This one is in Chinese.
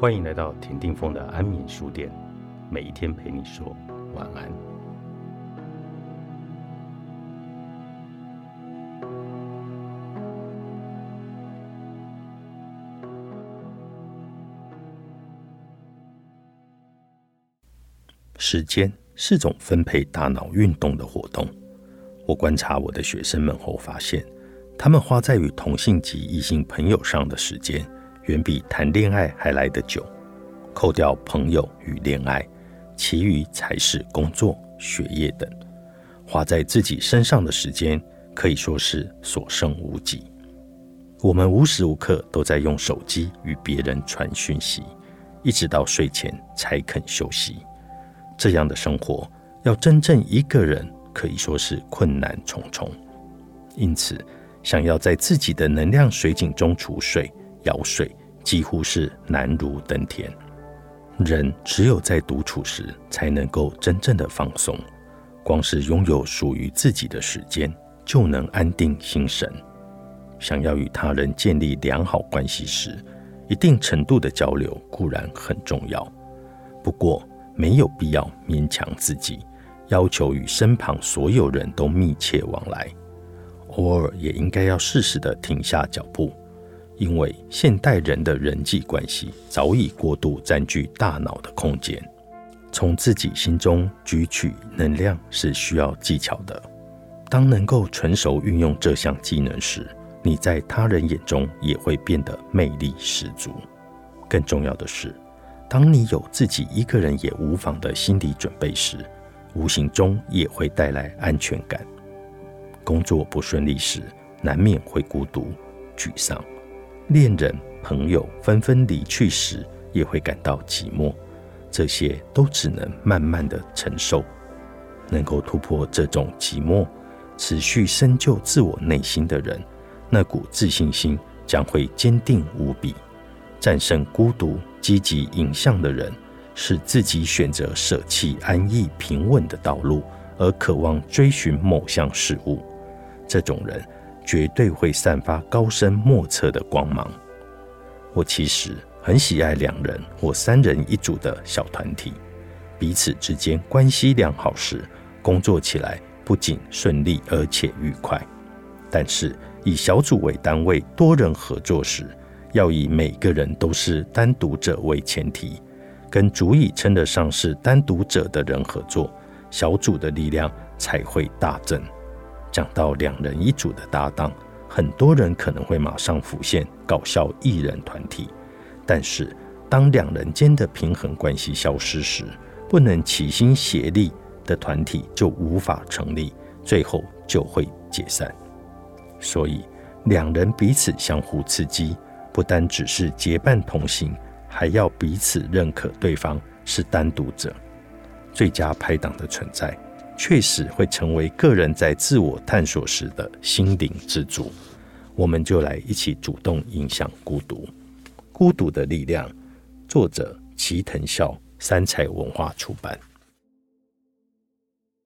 欢迎来到田定峰的安眠书店，每一天陪你说晚安。时间是种分配大脑运动的活动。我观察我的学生们后发现，他们花在与同性及异性朋友上的时间。远比谈恋爱还来得久。扣掉朋友与恋爱，其余才是工作、学业等。花在自己身上的时间可以说是所剩无几。我们无时无刻都在用手机与别人传讯息，一直到睡前才肯休息。这样的生活，要真正一个人，可以说是困难重重。因此，想要在自己的能量水井中储水、舀水。几乎是难如登天。人只有在独处时，才能够真正的放松。光是拥有属于自己的时间，就能安定心神。想要与他人建立良好关系时，一定程度的交流固然很重要，不过没有必要勉强自己，要求与身旁所有人都密切往来。偶尔也应该要适时的停下脚步。因为现代人的人际关系早已过度占据大脑的空间，从自己心中汲取能量是需要技巧的。当能够纯熟运用这项技能时，你在他人眼中也会变得魅力十足。更重要的是，当你有自己一个人也无妨的心理准备时，无形中也会带来安全感。工作不顺利时，难免会孤独、沮丧。恋人、朋友纷纷离去时，也会感到寂寞，这些都只能慢慢的承受。能够突破这种寂寞，持续深究自我内心的人，那股自信心将会坚定无比。战胜孤独、积极影像的人，是自己选择舍弃安逸平稳的道路，而渴望追寻某项事物。这种人。绝对会散发高深莫测的光芒。我其实很喜爱两人或三人一组的小团体，彼此之间关系良好时，工作起来不仅顺利而且愉快。但是以小组为单位多人合作时，要以每个人都是单独者为前提，跟足以称得上是单独者的人合作，小组的力量才会大增。讲到两人一组的搭档，很多人可能会马上浮现搞笑艺人团体。但是，当两人间的平衡关系消失时，不能齐心协力的团体就无法成立，最后就会解散。所以，两人彼此相互刺激，不单只是结伴同行，还要彼此认可对方是单独者，最佳拍档的存在。确实会成为个人在自我探索时的心灵支柱。我们就来一起主动影响孤独，《孤独的力量》，作者齐藤孝，三彩文化出版。